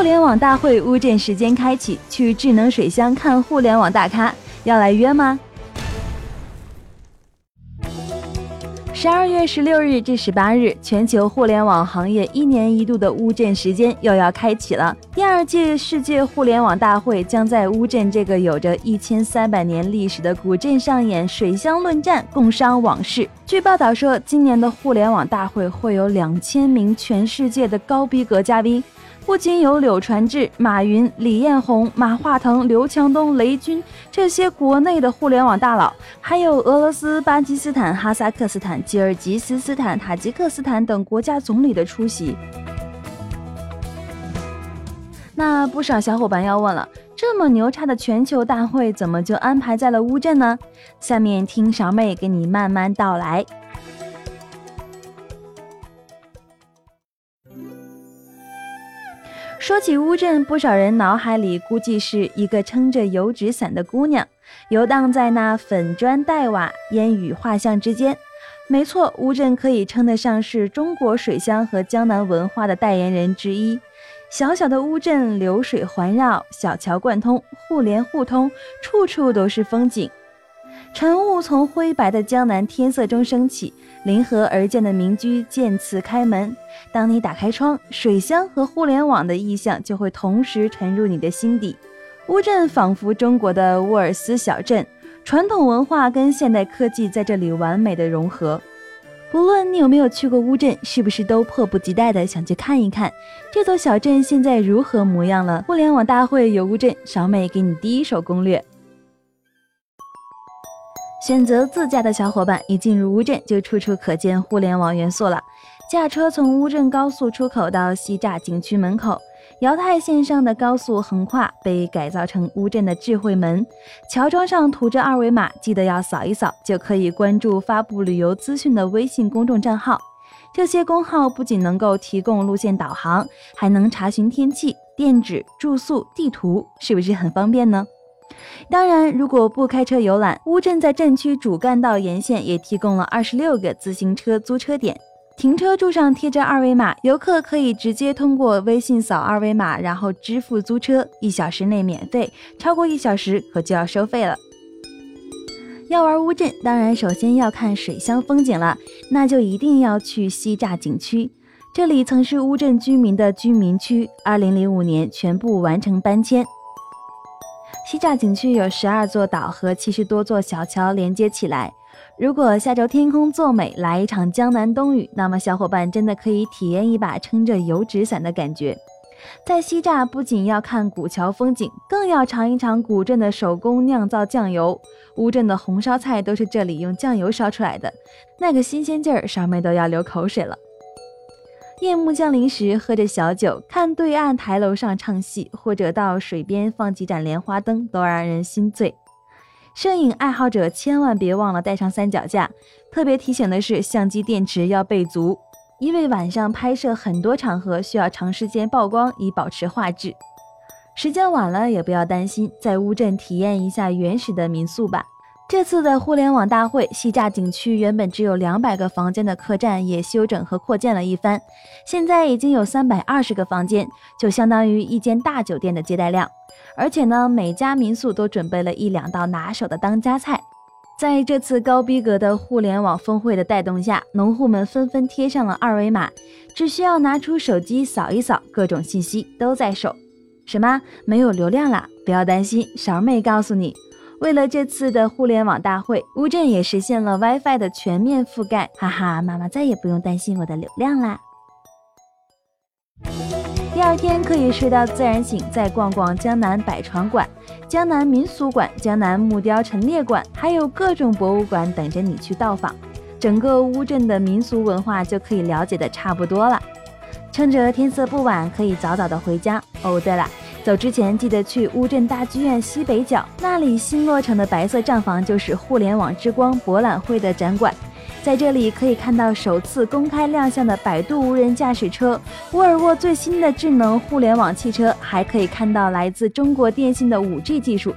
互联网大会乌镇时间开启，去智能水乡看互联网大咖，要来约吗？十二月十六日至十八日，全球互联网行业一年一度的乌镇时间又要开启了。第二届世界互联网大会将在乌镇这个有着一千三百年历史的古镇上演水乡论战，共商往事。据报道说，今年的互联网大会会有两千名全世界的高逼格嘉宾。不仅有柳传志、马云、李彦宏、马化腾、刘强东、雷军这些国内的互联网大佬，还有俄罗斯、巴基斯坦、哈萨克斯坦、吉尔吉斯斯坦、塔吉克斯坦等国家总理的出席。那不少小伙伴要问了，这么牛叉的全球大会，怎么就安排在了乌镇呢？下面听勺妹给你慢慢道来。说起乌镇，不少人脑海里估计是一个撑着油纸伞的姑娘，游荡在那粉砖黛瓦、烟雨画像之间。没错，乌镇可以称得上是中国水乡和江南文化的代言人之一。小小的乌镇，流水环绕，小桥贯通，互联互通，处处都是风景。晨雾从灰白的江南天色中升起，临河而建的民居渐次开门。当你打开窗，水乡和互联网的意象就会同时沉入你的心底。乌镇仿佛中国的沃尔斯小镇，传统文化跟现代科技在这里完美的融合。不论你有没有去过乌镇，是不是都迫不及待的想去看一看这座小镇现在如何模样了？互联网大会有乌镇，小美给你第一手攻略。选择自驾的小伙伴，一进入乌镇就处处可见互联网元素了。驾车从乌镇高速出口到西栅景区门口，瑶台线上的高速横跨被改造成乌镇的智慧门，桥桩上涂着二维码，记得要扫一扫，就可以关注发布旅游资讯的微信公众账号。这些公号不仅能够提供路线导航，还能查询天气、电址、住宿、地图，是不是很方便呢？当然，如果不开车游览，乌镇在镇区主干道沿线也提供了二十六个自行车租车点，停车柱上贴着二维码，游客可以直接通过微信扫二维码，然后支付租车，一小时内免费，超过一小时可就要收费了。要玩乌镇，当然首先要看水乡风景了，那就一定要去西栅景区，这里曾是乌镇居民的居民区，二零零五年全部完成搬迁。西栅景区有十二座岛和七十多座小桥连接起来。如果下周天空作美，来一场江南冬雨，那么小伙伴真的可以体验一把撑着油纸伞的感觉。在西栅不仅要看古桥风景，更要尝一尝古镇的手工酿造酱油。乌镇的红烧菜都是这里用酱油烧出来的，那个新鲜劲儿，上面都要流口水了。夜幕降临时，喝着小酒，看对岸台楼上唱戏，或者到水边放几盏莲花灯，都让人心醉。摄影爱好者千万别忘了带上三脚架。特别提醒的是，相机电池要备足，因为晚上拍摄很多场合需要长时间曝光，以保持画质。时间晚了也不要担心，在乌镇体验一下原始的民宿吧。这次的互联网大会，西栅景区原本只有两百个房间的客栈也修整和扩建了一番，现在已经有三百二十个房间，就相当于一间大酒店的接待量。而且呢，每家民宿都准备了一两道拿手的当家菜。在这次高逼格的互联网峰会的带动下，农户们纷纷贴上了二维码，只需要拿出手机扫一扫，各种信息都在手。什么？没有流量啦？不要担心，勺妹告诉你。为了这次的互联网大会，乌镇也实现了 WiFi 的全面覆盖，哈哈，妈妈再也不用担心我的流量啦。第二天可以睡到自然醒，再逛逛江南百床馆、江南民俗馆、江南木雕陈列馆，还有各种博物馆等着你去到访。整个乌镇的民俗文化就可以了解的差不多了。趁着天色不晚，可以早早的回家。哦，对了。走之前记得去乌镇大剧院西北角，那里新落成的白色帐房就是互联网之光博览会的展馆，在这里可以看到首次公开亮相的百度无人驾驶车，沃尔沃最新的智能互联网汽车，还可以看到来自中国电信的 5G 技术，